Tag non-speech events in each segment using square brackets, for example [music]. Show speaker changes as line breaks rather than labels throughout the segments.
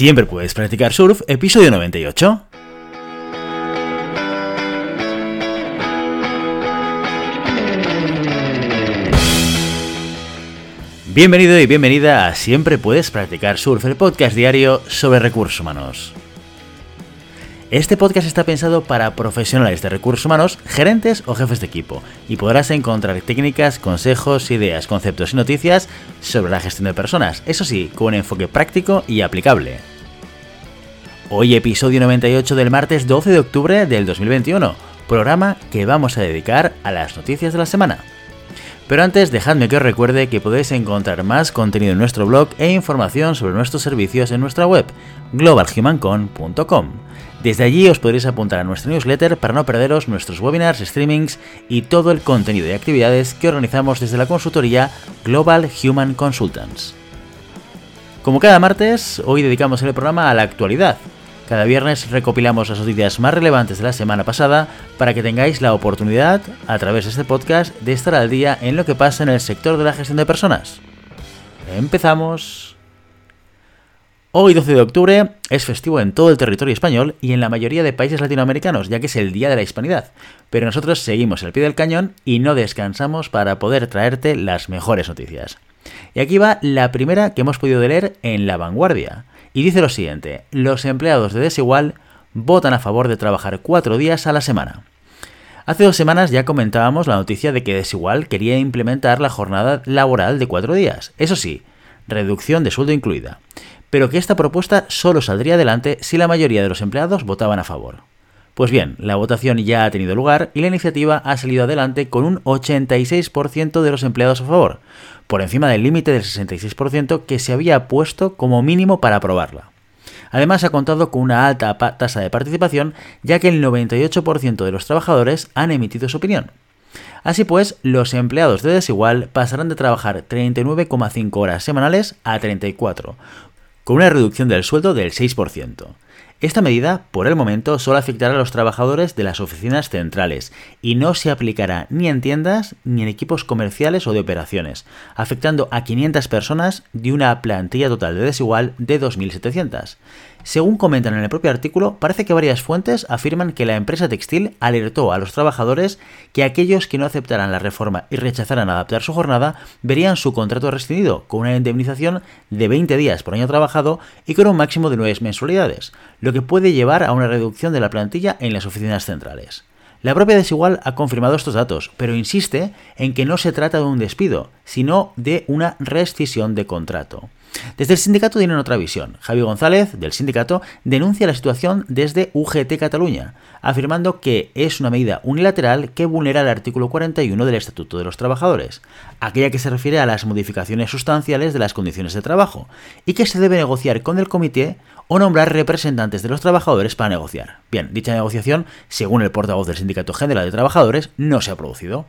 Siempre puedes practicar surf, episodio 98. Bienvenido y bienvenida a Siempre puedes practicar surf, el podcast diario sobre recursos humanos. Este podcast está pensado para profesionales de recursos humanos, gerentes o jefes de equipo, y podrás encontrar técnicas, consejos, ideas, conceptos y noticias sobre la gestión de personas, eso sí, con un enfoque práctico y aplicable. Hoy episodio 98 del martes 12 de octubre del 2021, programa que vamos a dedicar a las noticias de la semana. Pero antes dejadme que os recuerde que podéis encontrar más contenido en nuestro blog e información sobre nuestros servicios en nuestra web globalhumancon.com. Desde allí os podréis apuntar a nuestra newsletter para no perderos nuestros webinars, streamings y todo el contenido y actividades que organizamos desde la consultoría Global Human Consultants. Como cada martes, hoy dedicamos el programa a la actualidad, cada viernes recopilamos las noticias más relevantes de la semana pasada para que tengáis la oportunidad, a través de este podcast, de estar al día en lo que pasa en el sector de la gestión de personas. Empezamos. Hoy 12 de octubre es festivo en todo el territorio español y en la mayoría de países latinoamericanos, ya que es el Día de la Hispanidad. Pero nosotros seguimos al pie del cañón y no descansamos para poder traerte las mejores noticias. Y aquí va la primera que hemos podido leer en La Vanguardia. Y dice lo siguiente, los empleados de Desigual votan a favor de trabajar cuatro días a la semana. Hace dos semanas ya comentábamos la noticia de que Desigual quería implementar la jornada laboral de cuatro días, eso sí, reducción de sueldo incluida, pero que esta propuesta solo saldría adelante si la mayoría de los empleados votaban a favor. Pues bien, la votación ya ha tenido lugar y la iniciativa ha salido adelante con un 86% de los empleados a favor, por encima del límite del 66% que se había puesto como mínimo para aprobarla. Además ha contado con una alta tasa de participación ya que el 98% de los trabajadores han emitido su opinión. Así pues, los empleados de Desigual pasarán de trabajar 39,5 horas semanales a 34, con una reducción del sueldo del 6%. Esta medida, por el momento, solo afectará a los trabajadores de las oficinas centrales y no se aplicará ni en tiendas ni en equipos comerciales o de operaciones, afectando a 500 personas de una plantilla total de desigual de 2.700. Según comentan en el propio artículo, parece que varias fuentes afirman que la empresa textil alertó a los trabajadores que aquellos que no aceptaran la reforma y rechazaran adaptar su jornada verían su contrato rescindido con una indemnización de 20 días por año trabajado y con un máximo de 9 mensualidades, lo que puede llevar a una reducción de la plantilla en las oficinas centrales. La propia Desigual ha confirmado estos datos, pero insiste en que no se trata de un despido, sino de una rescisión de contrato. Desde el sindicato tienen otra visión. Javi González, del sindicato, denuncia la situación desde UGT Cataluña, afirmando que es una medida unilateral que vulnera el artículo 41 del Estatuto de los Trabajadores, aquella que se refiere a las modificaciones sustanciales de las condiciones de trabajo, y que se debe negociar con el comité o nombrar representantes de los trabajadores para negociar. Bien, dicha negociación, según el portavoz del Sindicato General de Trabajadores, no se ha producido.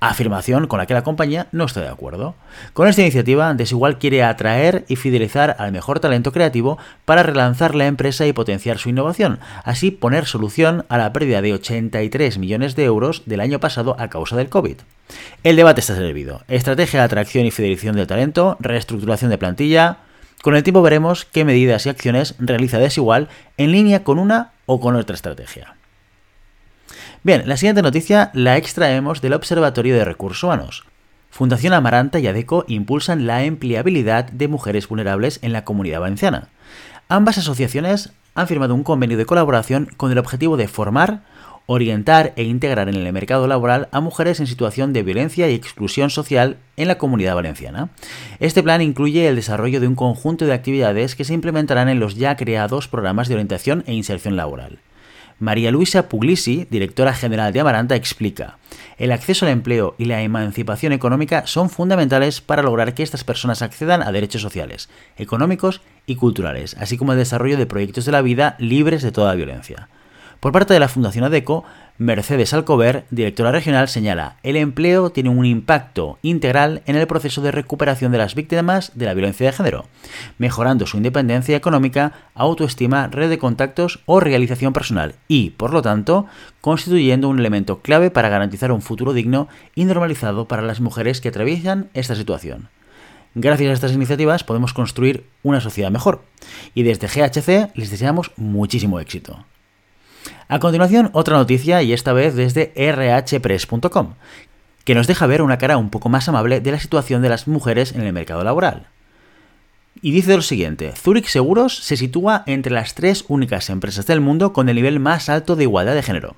Afirmación con la que la compañía no está de acuerdo. Con esta iniciativa, Desigual quiere atraer y fidelizar al mejor talento creativo para relanzar la empresa y potenciar su innovación, así poner solución a la pérdida de 83 millones de euros del año pasado a causa del COVID. El debate está servido. Estrategia de atracción y fidelización del talento, reestructuración de plantilla, con el tiempo veremos qué medidas y acciones realiza Desigual en línea con una o con otra estrategia. Bien, la siguiente noticia la extraemos del Observatorio de Recursos Humanos. Fundación Amaranta y ADECO impulsan la empleabilidad de mujeres vulnerables en la comunidad valenciana. Ambas asociaciones han firmado un convenio de colaboración con el objetivo de formar, orientar e integrar en el mercado laboral a mujeres en situación de violencia y exclusión social en la comunidad valenciana. Este plan incluye el desarrollo de un conjunto de actividades que se implementarán en los ya creados programas de orientación e inserción laboral. María Luisa Puglisi, directora general de Amaranta, explica, el acceso al empleo y la emancipación económica son fundamentales para lograr que estas personas accedan a derechos sociales, económicos y culturales, así como el desarrollo de proyectos de la vida libres de toda violencia. Por parte de la Fundación ADECO, Mercedes Alcover, directora regional, señala, el empleo tiene un impacto integral en el proceso de recuperación de las víctimas de la violencia de género, mejorando su independencia económica, autoestima, red de contactos o realización personal y, por lo tanto, constituyendo un elemento clave para garantizar un futuro digno y normalizado para las mujeres que atraviesan esta situación. Gracias a estas iniciativas podemos construir una sociedad mejor. Y desde GHC les deseamos muchísimo éxito. A continuación, otra noticia y esta vez desde rhpress.com, que nos deja ver una cara un poco más amable de la situación de las mujeres en el mercado laboral. Y dice lo siguiente, Zurich Seguros se sitúa entre las tres únicas empresas del mundo con el nivel más alto de igualdad de género.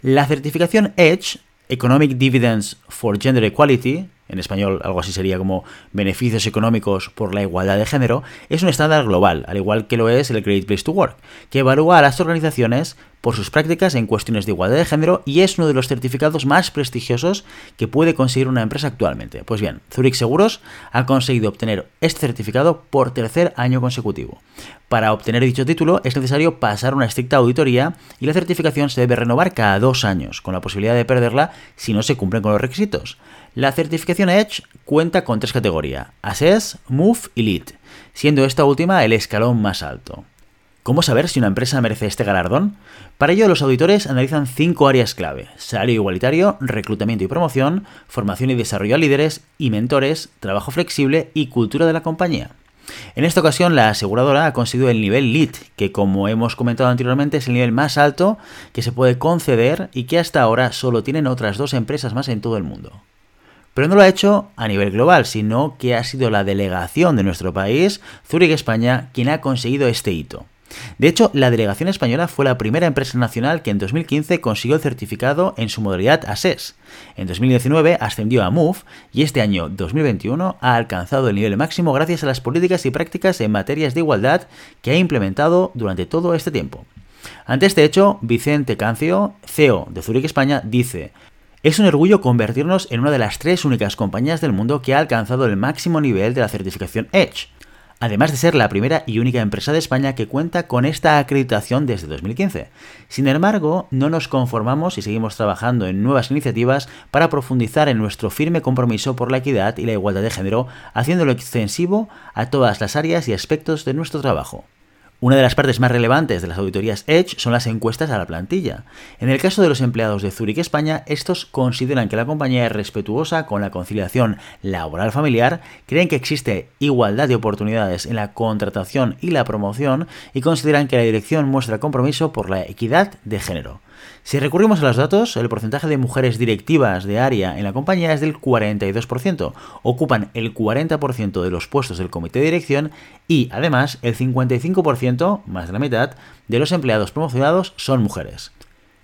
La certificación Edge, Economic Dividends for Gender Equality, en español algo así sería como beneficios económicos por la igualdad de género, es un estándar global, al igual que lo es el Great Place to Work, que evalúa a las organizaciones por sus prácticas en cuestiones de igualdad de género y es uno de los certificados más prestigiosos que puede conseguir una empresa actualmente. Pues bien, Zurich Seguros ha conseguido obtener este certificado por tercer año consecutivo. Para obtener dicho título es necesario pasar una estricta auditoría y la certificación se debe renovar cada dos años, con la posibilidad de perderla si no se cumplen con los requisitos. La certificación Edge cuenta con tres categorías, Assess, Move y Lead, siendo esta última el escalón más alto. ¿Cómo saber si una empresa merece este galardón? Para ello, los auditores analizan cinco áreas clave: salario igualitario, reclutamiento y promoción, formación y desarrollo a líderes y mentores, trabajo flexible y cultura de la compañía. En esta ocasión, la aseguradora ha conseguido el nivel LEAD, que como hemos comentado anteriormente es el nivel más alto que se puede conceder y que hasta ahora solo tienen otras dos empresas más en todo el mundo. Pero no lo ha hecho a nivel global, sino que ha sido la delegación de nuestro país, Zurich España, quien ha conseguido este hito. De hecho, la delegación española fue la primera empresa nacional que en 2015 consiguió el certificado en su modalidad ASES. En 2019 ascendió a MOVE y este año 2021 ha alcanzado el nivel máximo gracias a las políticas y prácticas en materias de igualdad que ha implementado durante todo este tiempo. Ante este hecho, Vicente Cancio, CEO de Zurich España, dice, es un orgullo convertirnos en una de las tres únicas compañías del mundo que ha alcanzado el máximo nivel de la certificación Edge, además de ser la primera y única empresa de España que cuenta con esta acreditación desde 2015. Sin embargo, no nos conformamos y seguimos trabajando en nuevas iniciativas para profundizar en nuestro firme compromiso por la equidad y la igualdad de género, haciéndolo extensivo a todas las áreas y aspectos de nuestro trabajo. Una de las partes más relevantes de las auditorías Edge son las encuestas a la plantilla. En el caso de los empleados de Zurich España, estos consideran que la compañía es respetuosa con la conciliación laboral familiar, creen que existe igualdad de oportunidades en la contratación y la promoción y consideran que la dirección muestra compromiso por la equidad de género. Si recurrimos a los datos, el porcentaje de mujeres directivas de área en la compañía es del 42%, ocupan el 40% de los puestos del comité de dirección y además el 55%, más de la mitad, de los empleados promocionados son mujeres.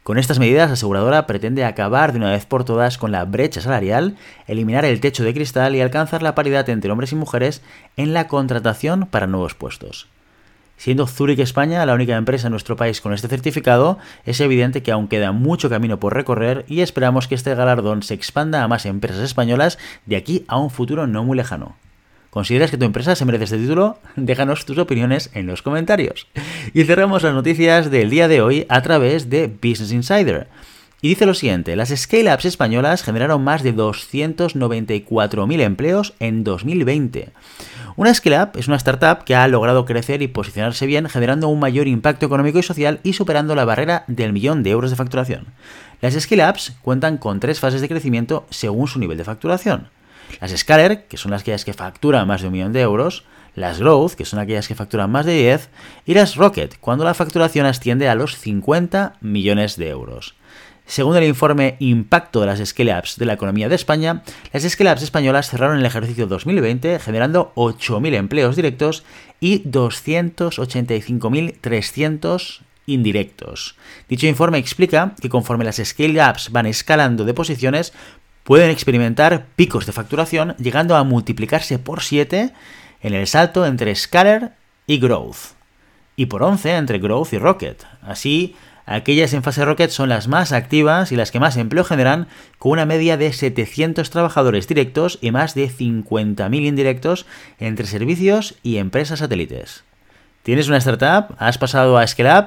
Con estas medidas, la aseguradora pretende acabar de una vez por todas con la brecha salarial, eliminar el techo de cristal y alcanzar la paridad entre hombres y mujeres en la contratación para nuevos puestos. Siendo Zurich España la única empresa en nuestro país con este certificado, es evidente que aún queda mucho camino por recorrer y esperamos que este galardón se expanda a más empresas españolas de aquí a un futuro no muy lejano. ¿Consideras que tu empresa se merece este título? [laughs] Déjanos tus opiniones en los comentarios. Y cerramos las noticias del día de hoy a través de Business Insider. Y dice lo siguiente, las scale-ups españolas generaron más de 294.000 empleos en 2020. Una scale-up es una startup que ha logrado crecer y posicionarse bien generando un mayor impacto económico y social y superando la barrera del millón de euros de facturación. Las scale-ups cuentan con tres fases de crecimiento según su nivel de facturación. Las Scaler, que son las que facturan más de un millón de euros, las Growth, que son aquellas que facturan más de 10, y las Rocket, cuando la facturación asciende a los 50 millones de euros. Según el informe Impacto de las Scale-Ups de la economía de España, las Scale-Ups españolas cerraron el ejercicio 2020 generando 8.000 empleos directos y 285.300 indirectos. Dicho informe explica que conforme las Scale-Ups van escalando de posiciones, pueden experimentar picos de facturación llegando a multiplicarse por 7 en el salto entre Scalar y Growth, y por 11 entre Growth y Rocket. Así, Aquellas en fase Rocket son las más activas y las que más empleo generan, con una media de 700 trabajadores directos y más de 50.000 indirectos entre servicios y empresas satélites. ¿Tienes una startup? ¿Has pasado a Scale?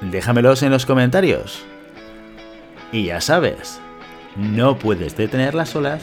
Déjamelos en los comentarios. Y ya sabes, no puedes detener las olas,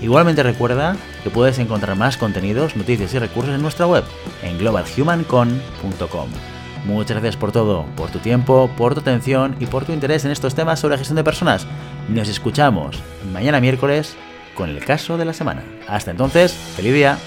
Igualmente recuerda que puedes encontrar más contenidos, noticias y recursos en nuestra web, en globalhumancon.com. Muchas gracias por todo, por tu tiempo, por tu atención y por tu interés en estos temas sobre gestión de personas. Nos escuchamos mañana miércoles con el caso de la semana. Hasta entonces, feliz día.